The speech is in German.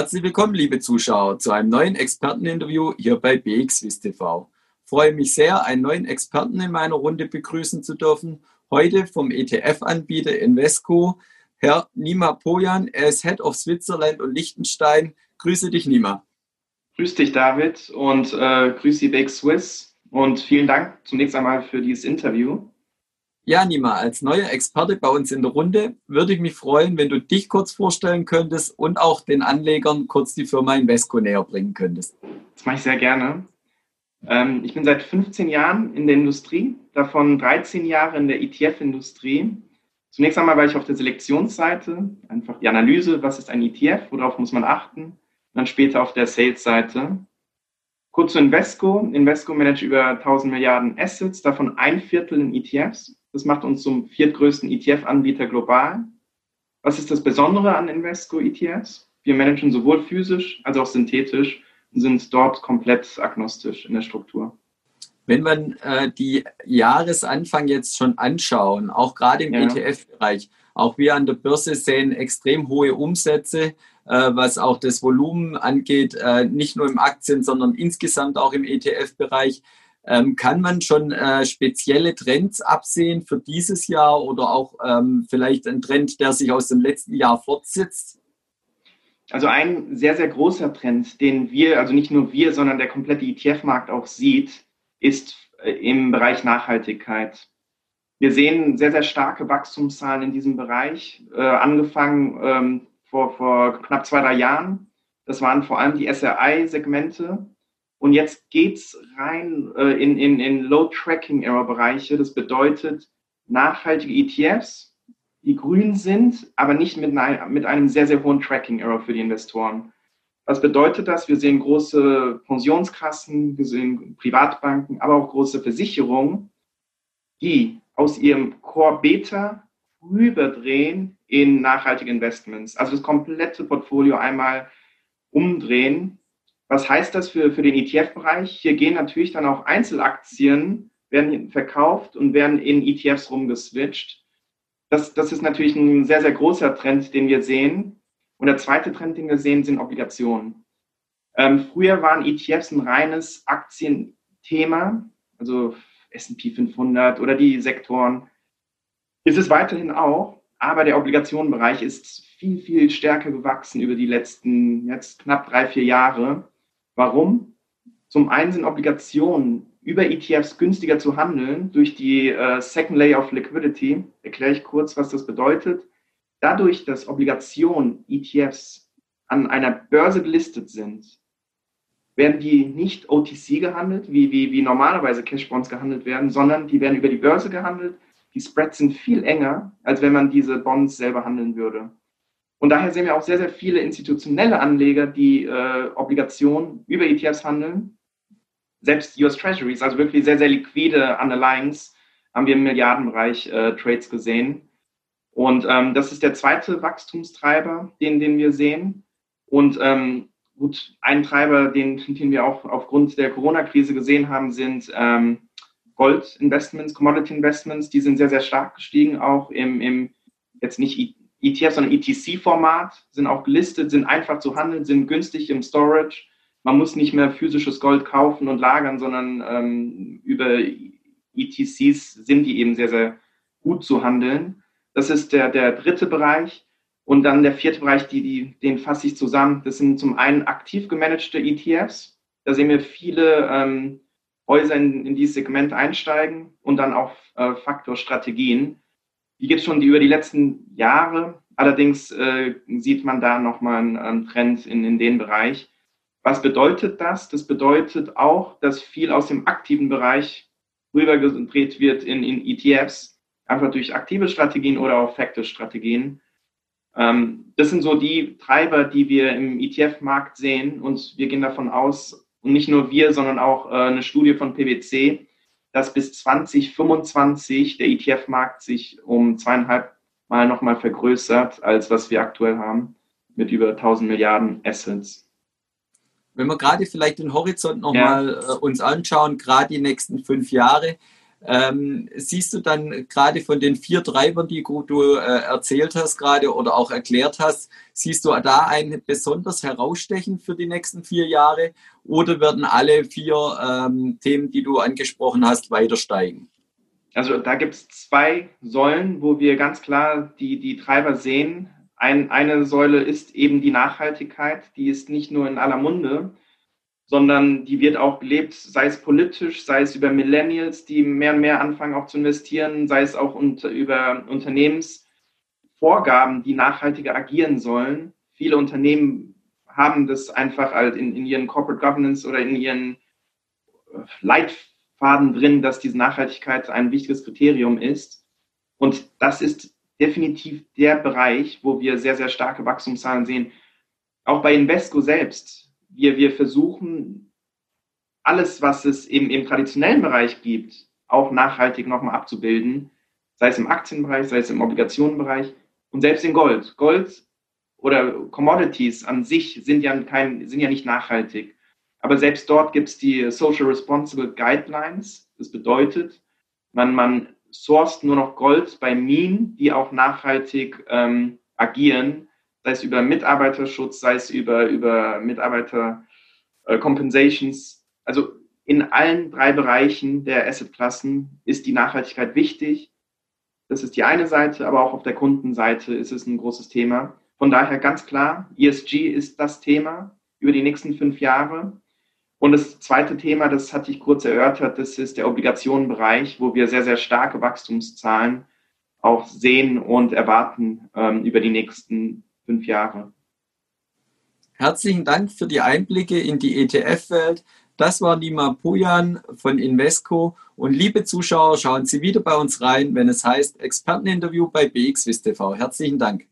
Herzlich willkommen, liebe Zuschauer, zu einem neuen Experteninterview hier bei BXWIS TV. Freue mich sehr, einen neuen Experten in meiner Runde begrüßen zu dürfen. Heute vom ETF-Anbieter Invesco, Herr Nima Pojan. Er ist Head of Switzerland und Liechtenstein. Grüße dich, Nima. Grüß dich, David, und äh, grüße die Big Swiss. Und vielen Dank zunächst einmal für dieses Interview. Ja, Nima, als neuer Experte bei uns in der Runde würde ich mich freuen, wenn du dich kurz vorstellen könntest und auch den Anlegern kurz die Firma Invesco näher bringen könntest. Das mache ich sehr gerne. Ähm, ich bin seit 15 Jahren in der Industrie, davon 13 Jahre in der ETF-Industrie. Zunächst einmal war ich auf der Selektionsseite, einfach die Analyse, was ist ein ETF, worauf muss man achten. Dann später auf der Sales-Seite. Kurz zu Invesco. Invesco managt über 1000 Milliarden Assets, davon ein Viertel in ETFs. Das macht uns zum viertgrößten ETF-Anbieter global. Was ist das Besondere an Invesco ETFs? Wir managen sowohl physisch als auch synthetisch und sind dort komplett agnostisch in der Struktur. Wenn man äh, die Jahresanfang jetzt schon anschauen, auch gerade im ja. ETF-Bereich, auch wir an der Börse sehen extrem hohe Umsätze, äh, was auch das Volumen angeht, äh, nicht nur im Aktien, sondern insgesamt auch im ETF-Bereich. Ähm, kann man schon äh, spezielle Trends absehen für dieses Jahr oder auch ähm, vielleicht ein Trend, der sich aus dem letzten Jahr fortsetzt? Also ein sehr, sehr großer Trend, den wir, also nicht nur wir, sondern der komplette ETF-Markt auch sieht, ist äh, im Bereich Nachhaltigkeit. Wir sehen sehr, sehr starke Wachstumszahlen in diesem Bereich, äh, angefangen ähm, vor, vor knapp zwei, drei Jahren. Das waren vor allem die SRI-Segmente, und jetzt geht's rein äh, in, in, in Low-Tracking-Error-Bereiche. Das bedeutet nachhaltige ETFs, die grün sind, aber nicht mit, mit einem sehr, sehr hohen Tracking-Error für die Investoren. Was bedeutet das? Wir sehen große Pensionskassen, wir sehen Privatbanken, aber auch große Versicherungen, die aus ihrem Core Beta rüberdrehen in nachhaltige Investments. Also das komplette Portfolio einmal umdrehen was heißt das für, für den ETF-Bereich? Hier gehen natürlich dann auch Einzelaktien, werden verkauft und werden in ETFs rumgeswitcht. Das, das ist natürlich ein sehr, sehr großer Trend, den wir sehen. Und der zweite Trend, den wir sehen, sind Obligationen. Ähm, früher waren ETFs ein reines Aktienthema, also S&P 500 oder die Sektoren. Ist es weiterhin auch, aber der Obligationenbereich ist viel, viel stärker gewachsen über die letzten jetzt knapp drei, vier Jahre. Warum? Zum einen sind Obligationen über ETFs günstiger zu handeln durch die äh, Second Layer of Liquidity. Erkläre ich kurz, was das bedeutet. Dadurch, dass Obligationen, ETFs an einer Börse gelistet sind, werden die nicht OTC gehandelt, wie, wie, wie normalerweise Cash-Bonds gehandelt werden, sondern die werden über die Börse gehandelt. Die Spreads sind viel enger, als wenn man diese Bonds selber handeln würde. Und daher sehen wir auch sehr, sehr viele institutionelle Anleger, die äh, Obligationen über ETFs handeln. Selbst US Treasuries, also wirklich sehr, sehr liquide Underlyings, haben wir im Milliardenbereich äh, Trades gesehen. Und ähm, das ist der zweite Wachstumstreiber, den, den wir sehen. Und ähm, gut, ein Treiber, den, den wir auch aufgrund der Corona-Krise gesehen haben, sind ähm, Gold-Investments, Commodity-Investments. Die sind sehr, sehr stark gestiegen, auch im, im jetzt nicht ETF, sondern ETC-Format, sind auch gelistet, sind einfach zu handeln, sind günstig im Storage. Man muss nicht mehr physisches Gold kaufen und lagern, sondern ähm, über ETCs sind die eben sehr, sehr gut zu handeln. Das ist der, der dritte Bereich. Und dann der vierte Bereich, die, die, den fasse ich zusammen. Das sind zum einen aktiv gemanagte ETFs. Da sehen wir viele ähm, Häuser in, in dieses Segment einsteigen und dann auch äh, Faktorstrategien. Die gibt es schon die, über die letzten Jahre. Allerdings äh, sieht man da nochmal einen, einen Trend in, in den Bereich. Was bedeutet das? Das bedeutet auch, dass viel aus dem aktiven Bereich rübergedreht wird in, in ETFs, einfach durch aktive Strategien oder auch Factor-Strategien. Ähm, das sind so die Treiber, die wir im ETF-Markt sehen und wir gehen davon aus, und nicht nur wir, sondern auch äh, eine Studie von PwC, dass bis 2025 der ETF-Markt sich um zweieinhalb Mal nochmal vergrößert, als was wir aktuell haben, mit über 1000 Milliarden Assets. Wenn wir gerade vielleicht den Horizont nochmal ja. äh, uns anschauen, gerade die nächsten fünf Jahre, Ähm, siehst du dann gerade von den vier Treibern, die du äh, erzählt hast gerade oder auch erklärt hast, siehst du da ein besonders herausstechen für die nächsten vier Jahre oder werden alle vier ähm, Themen, die du angesprochen hast, weiter steigen? Also da gibt es zwei Säulen, wo wir ganz klar die, die Treiber sehen. Ein, eine Säule ist eben die Nachhaltigkeit, die ist nicht nur in aller Munde, sondern die wird auch gelebt, sei es politisch, sei es über Millennials, die mehr und mehr anfangen auch zu investieren, sei es auch unter, über Unternehmensvorgaben, die nachhaltiger agieren sollen. Viele Unternehmen haben das einfach halt in, in ihren Corporate Governance oder in ihren Leitfaden drin, dass diese Nachhaltigkeit ein wichtiges Kriterium ist. Und das ist definitiv der Bereich, wo wir sehr, sehr starke Wachstumszahlen sehen. Auch bei Invesco selbst wir, wir versuchen, alles, was es im, im traditionellen Bereich gibt, auch nachhaltig nochmal abzubilden, sei es im Aktienbereich, sei es im Obligationenbereich und selbst in Gold. Gold oder Commodities an sich sind ja, kein, sind ja nicht nachhaltig. Aber selbst dort gibt es die Social Responsible Guidelines. Das bedeutet, man, man sourced nur noch Gold bei Minen, die auch nachhaltig ähm, agieren sei es über Mitarbeiterschutz, sei es über, über Mitarbeiter äh, Compensations. Also in allen drei Bereichen der Assetklassen ist die Nachhaltigkeit wichtig. Das ist die eine Seite, aber auch auf der Kundenseite ist es ein großes Thema. Von daher ganz klar, ESG ist das Thema über die nächsten fünf Jahre. Und das zweite Thema, das hatte ich kurz erörtert, das ist der Obligationenbereich, wo wir sehr, sehr starke Wachstumszahlen auch sehen und erwarten ähm, über die nächsten fünf Jahre. Herzlichen Dank für die Einblicke in die ETF-Welt. Das war Nima Pujan von Invesco. Und liebe Zuschauer, schauen Sie wieder bei uns rein, wenn es heißt Experteninterview bei BXWIST TV. Herzlichen Dank.